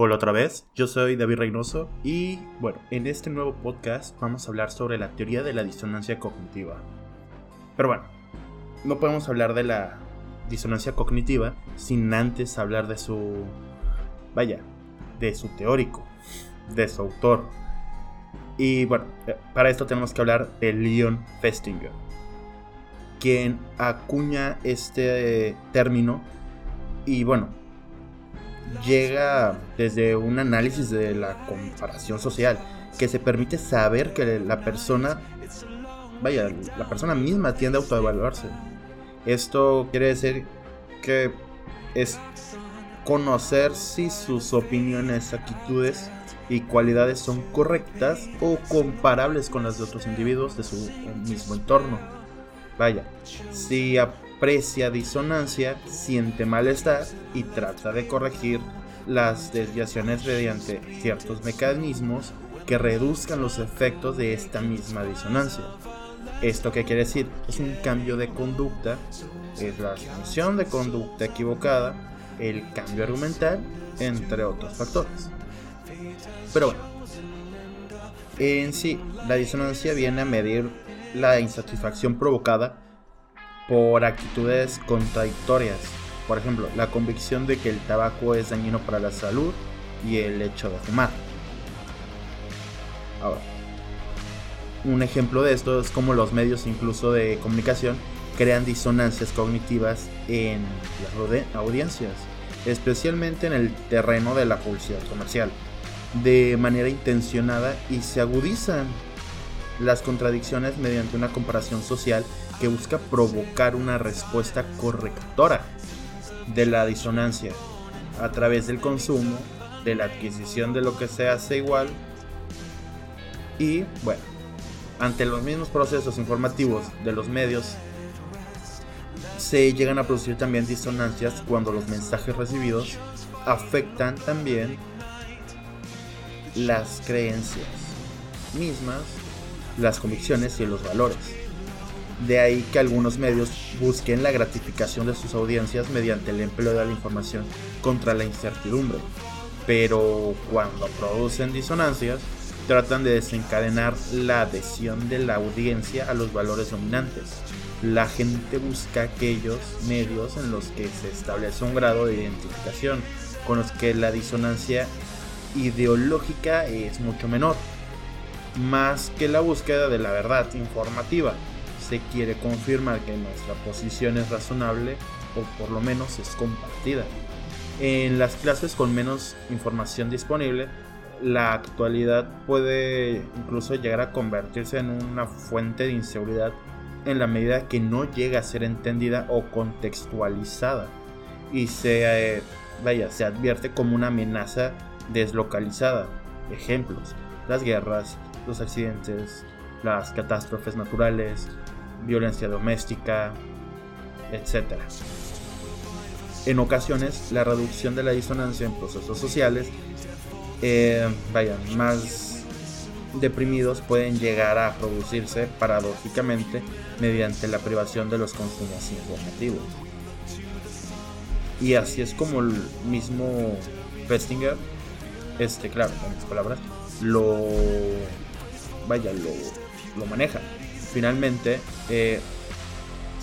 Hola otra vez, yo soy David Reynoso y bueno, en este nuevo podcast vamos a hablar sobre la teoría de la disonancia cognitiva. Pero bueno, no podemos hablar de la disonancia cognitiva sin antes hablar de su... vaya, de su teórico, de su autor. Y bueno, eh, para esto tenemos que hablar de Leon Festinger, quien acuña este término y bueno, llega desde un análisis de la comparación social, que se permite saber que la persona, vaya, la persona misma tiende a autoevaluarse. Esto quiere decir que es conocer si sus opiniones, actitudes y cualidades son correctas o comparables con las de otros individuos de su mismo entorno. Vaya, si aprecia disonancia, siente malestar y trata de corregir las desviaciones mediante ciertos mecanismos que reduzcan los efectos de esta misma disonancia. ¿Esto qué quiere decir? Es un cambio de conducta, es la asunción de conducta equivocada, el cambio argumental, entre otros factores. Pero bueno, en sí, la disonancia viene a medir la insatisfacción provocada por actitudes contradictorias. Por ejemplo, la convicción de que el tabaco es dañino para la salud y el hecho de fumar. Ahora, un ejemplo de esto es como los medios incluso de comunicación crean disonancias cognitivas en las audiencias, especialmente en el terreno de la publicidad comercial, de manera intencionada y se agudizan las contradicciones mediante una comparación social que busca provocar una respuesta correctora de la disonancia a través del consumo, de la adquisición de lo que se hace igual y bueno, ante los mismos procesos informativos de los medios se llegan a producir también disonancias cuando los mensajes recibidos afectan también las creencias mismas, las convicciones y los valores. De ahí que algunos medios busquen la gratificación de sus audiencias mediante el empleo de la información contra la incertidumbre. Pero cuando producen disonancias, tratan de desencadenar la adhesión de la audiencia a los valores dominantes. La gente busca aquellos medios en los que se establece un grado de identificación con los que la disonancia ideológica es mucho menor, más que la búsqueda de la verdad informativa se quiere confirmar que nuestra posición es razonable o por lo menos es compartida. En las clases con menos información disponible, la actualidad puede incluso llegar a convertirse en una fuente de inseguridad en la medida que no llega a ser entendida o contextualizada y se, eh, vaya, se advierte como una amenaza deslocalizada. Ejemplos, las guerras, los accidentes, las catástrofes naturales, violencia doméstica, etc. En ocasiones, la reducción de la disonancia en procesos sociales, eh, vayan, más deprimidos pueden llegar a producirse paradójicamente mediante la privación de los consumos informativos. Y así es como el mismo Festinger, este, claro, con mis palabras, lo, vaya, lo, lo maneja finalmente, eh,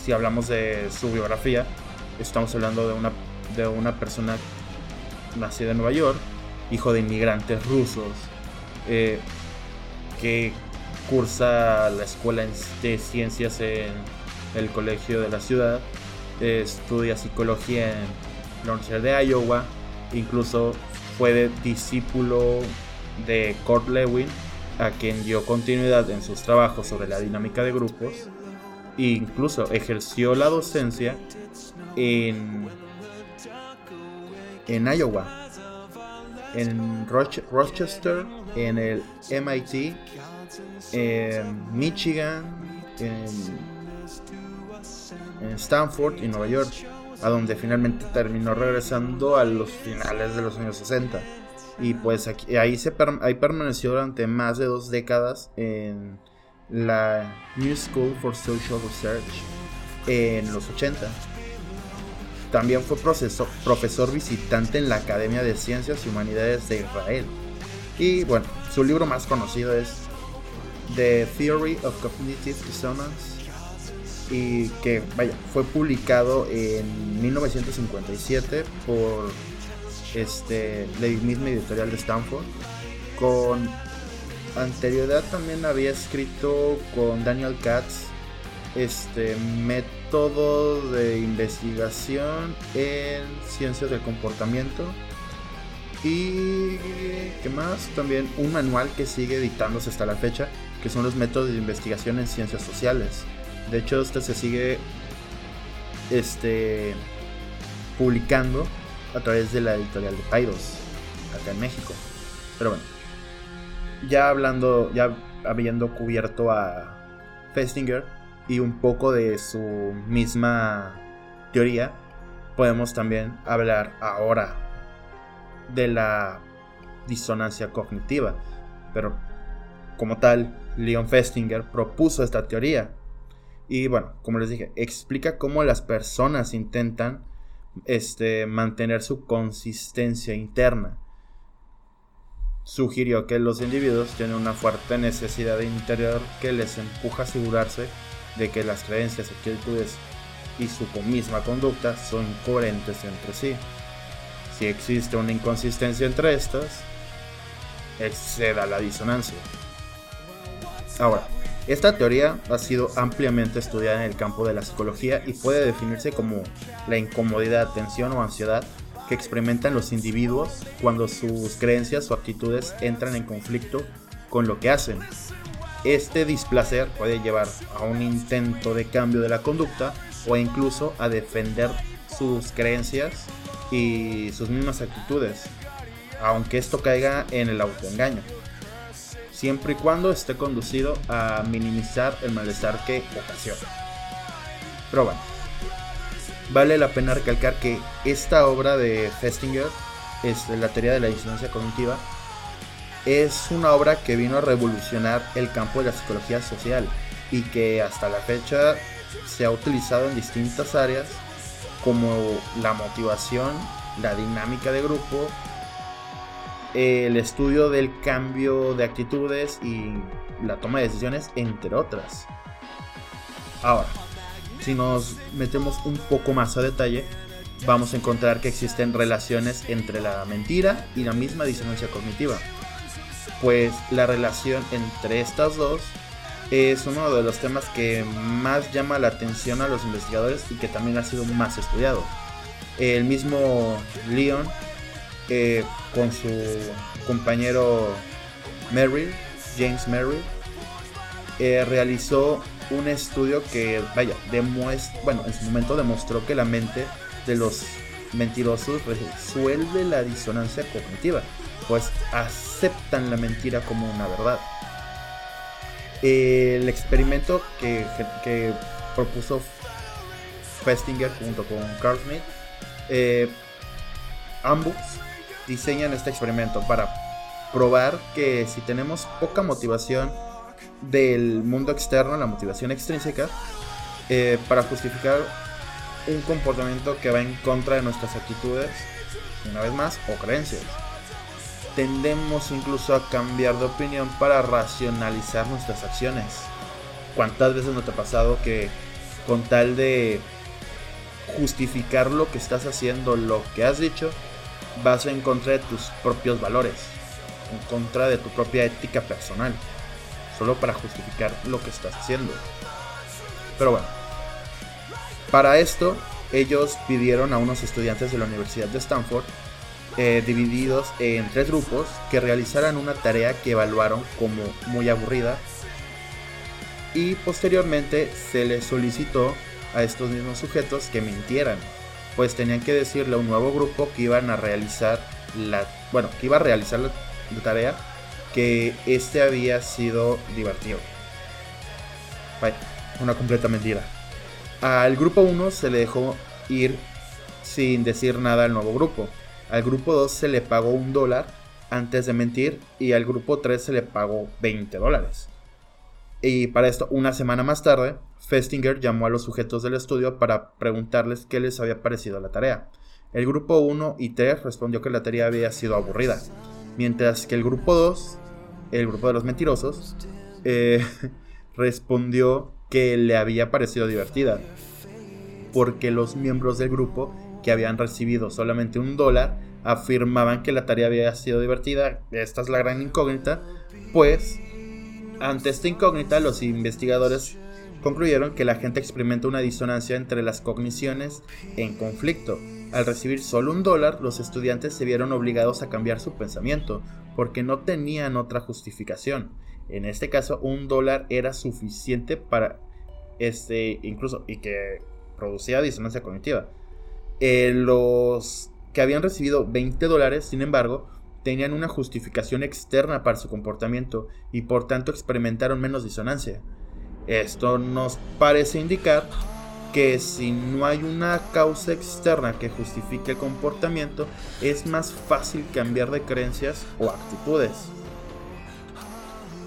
si hablamos de su biografía, estamos hablando de una, de una persona nacida en Nueva York, hijo de inmigrantes rusos, eh, que cursa la escuela de ciencias en el colegio de la ciudad, estudia psicología en la Universidad de Iowa, incluso fue discípulo de Kurt Lewin a quien dio continuidad en sus trabajos sobre la dinámica de grupos e incluso ejerció la docencia en, en Iowa, en Rochester, en el MIT, en Michigan, en, Stanford y Nueva York, a donde finalmente terminó regresando a los finales de los años 60 y pues aquí, ahí, se ahí permaneció durante más de dos décadas en la New School for Social Research en los 80. también fue profesor visitante en la Academia de Ciencias y Humanidades de Israel. Y bueno, su libro más conocido es The Theory of Cognitive Dissonance y que vaya, fue publicado en 1957 por este, la misma editorial de Stanford. Con anterioridad también había escrito con Daniel Katz este método de investigación en ciencias del comportamiento. Y qué más también un manual que sigue editándose hasta la fecha que son los métodos de investigación en ciencias sociales. De hecho este se sigue este publicando a través de la editorial de Paidos acá en México pero bueno ya hablando ya habiendo cubierto a Festinger y un poco de su misma teoría, podemos también hablar ahora de la disonancia cognitiva. Pero como tal, Leon Festinger propuso esta teoría. Y bueno, como les dije, explica cómo las personas intentan este, mantener su consistencia interna. Sugirió que los individuos tienen una fuerte necesidad interior que les empuja a asegurarse de que las creencias, actitudes y su misma conducta son coherentes entre sí. Si existe una inconsistencia entre estas, se da la disonancia. Ahora, esta teoría ha sido ampliamente estudiada en el campo de la psicología y puede definirse como la incomodidad, tensión o ansiedad que experimentan los individuos cuando sus creencias o actitudes entran en conflicto con lo que hacen, este displacer puede llevar a un intento de cambio de la conducta o incluso a defender sus creencias y sus mismas actitudes, aunque esto caiga en el autoengaño, siempre y cuando esté conducido a minimizar el malestar que ocasiona. Pero vale la pena recalcar que esta obra de Festinger, es la teoría de la disonancia cognitiva, es una obra que vino a revolucionar el campo de la psicología social y que hasta la fecha se ha utilizado en distintas áreas como la motivación, la dinámica de grupo, el estudio del cambio de actitudes y la toma de decisiones, entre otras. Ahora, si nos metemos un poco más a detalle, vamos a encontrar que existen relaciones entre la mentira y la misma disonancia cognitiva pues la relación entre estas dos es uno de los temas que más llama la atención a los investigadores y que también ha sido más estudiado. El mismo Leon, con su compañero Merrill, James Merrill, eh, realizó un estudio que, vaya, demuestra, bueno, en su momento demostró que la mente de los mentirosos resuelve la disonancia cognitiva pues aceptan la mentira como una verdad. El experimento que, propuso Festinger junto con Carl Smith, eh, ambos diseñan este experimento para probar que si tenemos poca motivación del mundo externo, la motivación extrínseca, eh, para justificar un comportamiento que va en contra de nuestras actitudes, una vez más, o creencias tendemos incluso a cambiar de opinión para racionalizar nuestras acciones. ¿Cuántas veces no te ha pasado que con tal de justificar lo que estás haciendo, lo que has dicho, vas en contra de tus propios valores, en contra de tu propia ética personal, solo para justificar lo que estás haciendo? Pero bueno, para esto ellos pidieron a unos estudiantes de la Universidad de Stanford eh, divididos en tres grupos que realizaran una tarea que evaluaron como muy aburrida y posteriormente se les solicitó a estos mismos sujetos que mintieran, pues tenían que decirle a un nuevo grupo que iban a realizar la, bueno, que iba a realizar la, tarea que este había sido divertido. una completa mentira. Al grupo 1 se le dejó ir sin decir nada al nuevo grupo al grupo 2 se le pagó un dólar antes de mentir y al grupo 3 se le pagó 20 dólares. Y para esto, una semana más tarde, Festinger llamó a los sujetos del estudio para preguntarles qué les había parecido la tarea. El grupo 1 y 3 respondió que la tarea había sido aburrida, mientras que el grupo 2, el grupo de los mentirosos, eh, respondió que le había parecido divertida, porque los miembros del grupo que habían recibido solamente un dólar afirmaban que la tarea había sido divertida. Esta es la gran incógnita, pues ante esta incógnita los investigadores concluyeron que la gente experimenta una disonancia entre las cogniciones en conflicto. Al recibir solo un dólar, los estudiantes se vieron obligados a cambiar su pensamiento, porque no tenían otra justificación. En este caso, un dólar era suficiente para este, incluso, y que producía disonancia cognitiva. Eh, los que habían recibido 20 dólares, sin embargo, tenían una justificación externa para su comportamiento y por tanto experimentaron menos disonancia. Esto nos parece indicar que si no hay una causa externa que justifique el comportamiento, es más fácil cambiar de creencias o actitudes.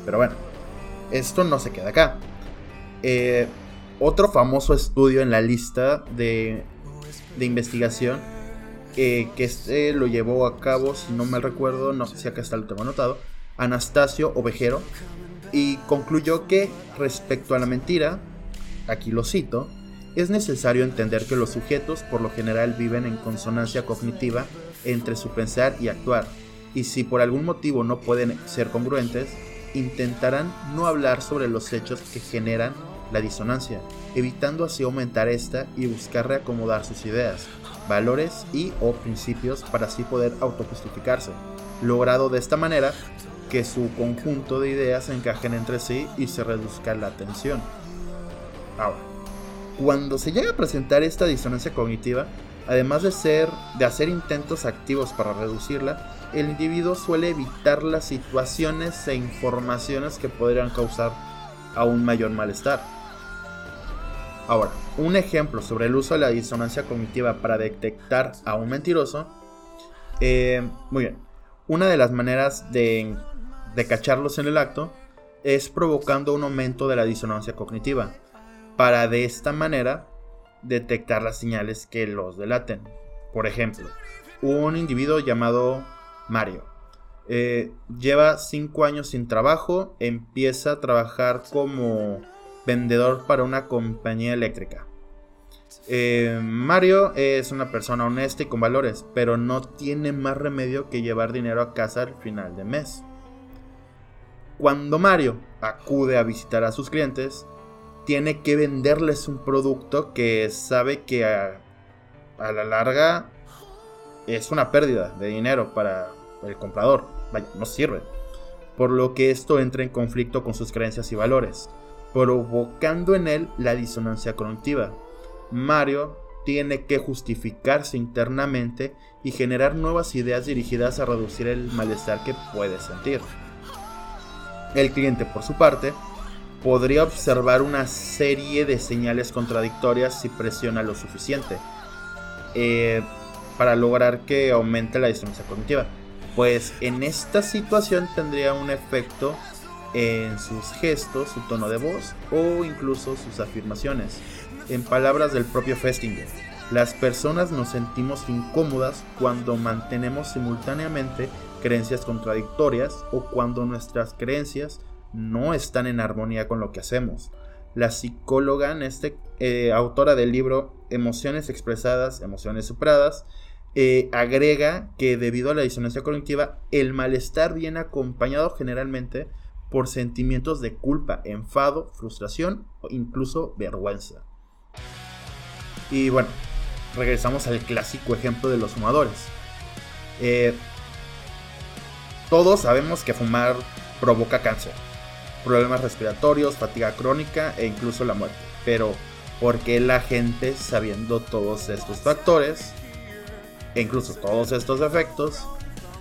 Pero bueno, esto no se queda acá. Eh, otro famoso estudio en la lista de, investigación que este lo llevó a cabo, si no me recuerdo, no sé si acá está lo tengo anotado, Anastasio Ovejero, y concluyó que respecto a la mentira, aquí lo cito, es necesario entender que los sujetos por lo general viven en consonancia cognitiva entre su pensar y actuar, y si por algún motivo no pueden ser congruentes, intentarán no hablar sobre los hechos que generan la disonancia, evitando así aumentar esta y buscar reacomodar sus ideas, valores y o principios para así poder autojustificarse, logrado de esta manera que su conjunto de ideas encajen entre sí y se reduzca la tensión. Ahora, cuando se llega a presentar esta disonancia cognitiva, además de ser de hacer intentos activos para reducirla, el individuo suele evitar las situaciones e informaciones que podrían causar aún mayor malestar. Ahora, un ejemplo sobre el uso de la disonancia cognitiva para detectar a un mentiroso. Eh, muy bien, una de las maneras de, cacharlos en el acto es provocando un aumento de la disonancia cognitiva, para de esta manera detectar las señales que los delaten. Por ejemplo, un individuo llamado Mario. Eh, lleva 5 años sin trabajo, empieza a trabajar como vendedor para una compañía eléctrica. Eh, Mario es una persona honesta y con valores, pero no tiene más remedio que llevar dinero a casa al final de mes. Cuando Mario acude a visitar a sus clientes, tiene que venderles un producto que sabe que a, a la larga es una pérdida de dinero para el comprador. No sirve. Por lo que esto entra en conflicto con sus creencias y valores, provocando en él la disonancia cognitiva. Mario tiene que justificarse internamente y generar nuevas ideas dirigidas a reducir el malestar que puede sentir. El cliente, por su parte, podría observar una serie de señales contradictorias si presiona lo suficiente eh, para lograr que aumente la disonancia cognitiva pues en esta situación tendría un efecto en sus gestos, su tono de voz o incluso sus afirmaciones. En palabras del propio Festinger, las personas nos sentimos incómodas cuando mantenemos simultáneamente creencias contradictorias o cuando nuestras creencias no están en armonía con lo que hacemos. La psicóloga, este, eh, autora del libro Emociones expresadas, emociones superadas, eh, agrega que debido a la disonancia cognitiva, el malestar viene acompañado generalmente por sentimientos de culpa, enfado, frustración o incluso vergüenza. Y bueno, regresamos al clásico ejemplo de los fumadores. Eh, todos sabemos que fumar provoca cáncer, problemas respiratorios, fatiga crónica e incluso la muerte. Pero, ¿por qué la gente, sabiendo todos estos factores, e incluso todos estos efectos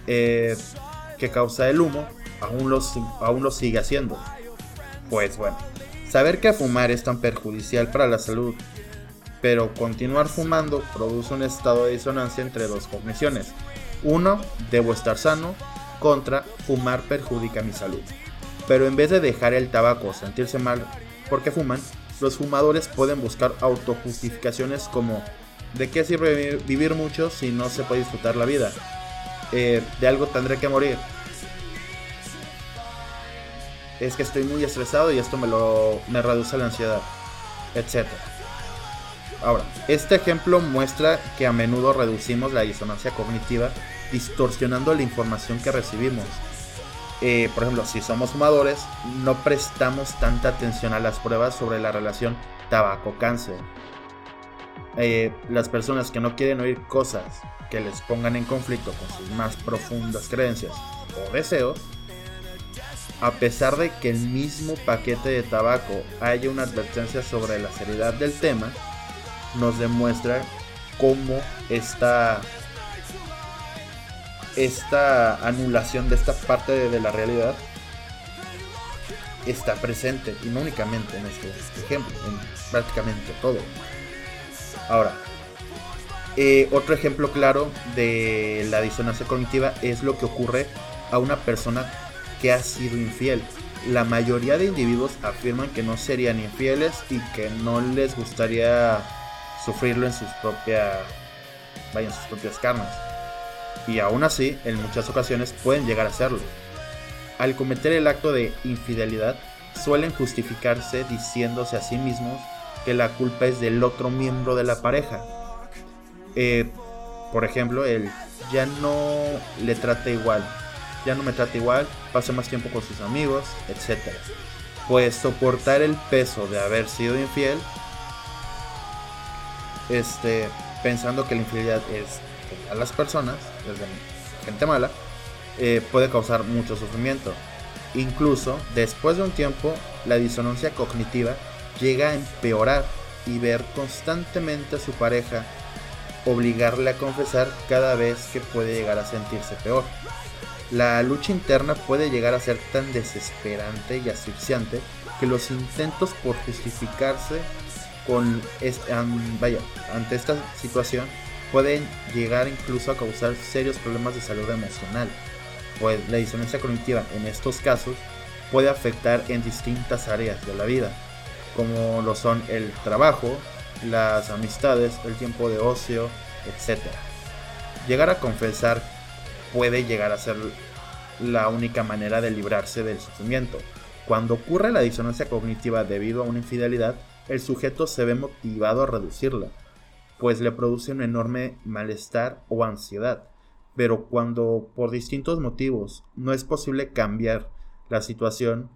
eh, que causa el humo, aún los, aún lo sigue haciendo. Pues bueno, saber que fumar es tan perjudicial para la salud, pero continuar fumando produce un estado de disonancia entre dos cogniciones. Uno, debo estar sano, contra fumar perjudica mi salud. Pero en vez de dejar el tabaco o sentirse mal porque fuman, los fumadores pueden buscar autojustificaciones como ¿de qué sirve vivir mucho si no se puede disfrutar la vida? Eh, de algo tendré que morir. Es que estoy muy estresado y esto me lo me reduce la ansiedad, etc. Ahora, este ejemplo muestra que a menudo reducimos la disonancia cognitiva distorsionando la información que recibimos. Eh, por ejemplo, si somos fumadores, no prestamos tanta atención a las pruebas sobre la relación tabaco-cáncer. Eh, las personas que no quieren oír cosas que les pongan en conflicto con sus más profundas creencias o deseos, a pesar de que el mismo paquete de tabaco haya una advertencia sobre la seriedad del tema, nos demuestra cómo esta, esta anulación de esta parte de, la realidad está presente, y no únicamente en este ejemplo, en prácticamente todo. Ahora, eh, otro ejemplo claro de la disonancia cognitiva es lo que ocurre a una persona que ha sido infiel. La mayoría de individuos afirman que no serían infieles y que no les gustaría sufrirlo en sus propias, sus propias carnes. Y aún así, en muchas ocasiones pueden llegar a hacerlo. Al cometer el acto de infidelidad, suelen justificarse diciéndose a sí mismos que la culpa es del otro miembro de la pareja. Eh, por ejemplo, él ya no le trata igual, ya no me trata igual, pasa más tiempo con sus amigos, etc. Pues soportar el peso de haber sido infiel, este, pensando que la infidelidad es a las personas, es de gente mala, eh, puede causar mucho sufrimiento. Incluso después de un tiempo, la disonancia cognitiva llega a empeorar y ver constantemente a su pareja obligarle a confesar cada vez que puede llegar a sentirse peor. La lucha interna puede llegar a ser tan desesperante y asfixiante que los intentos por justificarse con ante esta situación pueden llegar incluso a causar serios problemas de salud emocional, pues la disonancia cognitiva en estos casos puede afectar en distintas áreas de la vida, como lo son el trabajo, las amistades, el tiempo de ocio, etc. Llegar a confesar puede llegar a ser la única manera de librarse del sufrimiento. Cuando ocurre la disonancia cognitiva debido a una infidelidad, el sujeto se ve motivado a reducirla, pues le produce un enorme malestar o ansiedad. Pero cuando por distintos motivos no es posible cambiar la situación,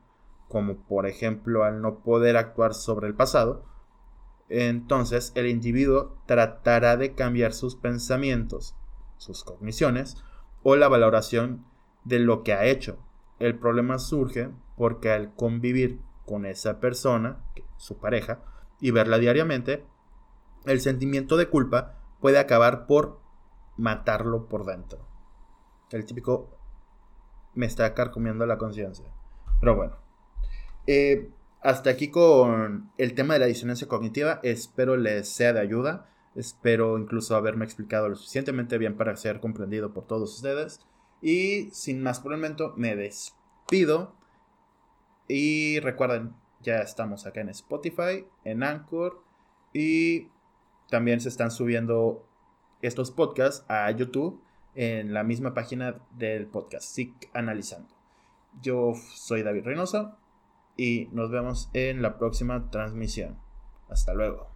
como por ejemplo al no poder actuar sobre el pasado, entonces el individuo tratará de cambiar sus pensamientos, sus cogniciones o la valoración de lo que ha hecho. El problema surge porque al convivir con esa persona, su pareja, y verla diariamente, el sentimiento de culpa puede acabar por matarlo por dentro. El típico me está carcomiendo la conciencia. Pero bueno. Eh, hasta aquí con el tema de la disonancia cognitiva. Espero les sea de ayuda. Espero incluso haberme explicado lo suficientemente bien para ser comprendido por todos ustedes. Y sin más por el momento, me despido. Y recuerden, ya estamos acá en Spotify, en Anchor. Y también se están subiendo estos podcasts a YouTube en la misma página del podcast, SIC Analizando. Yo soy David Reynoso y nos vemos en la próxima transmisión. Hasta luego.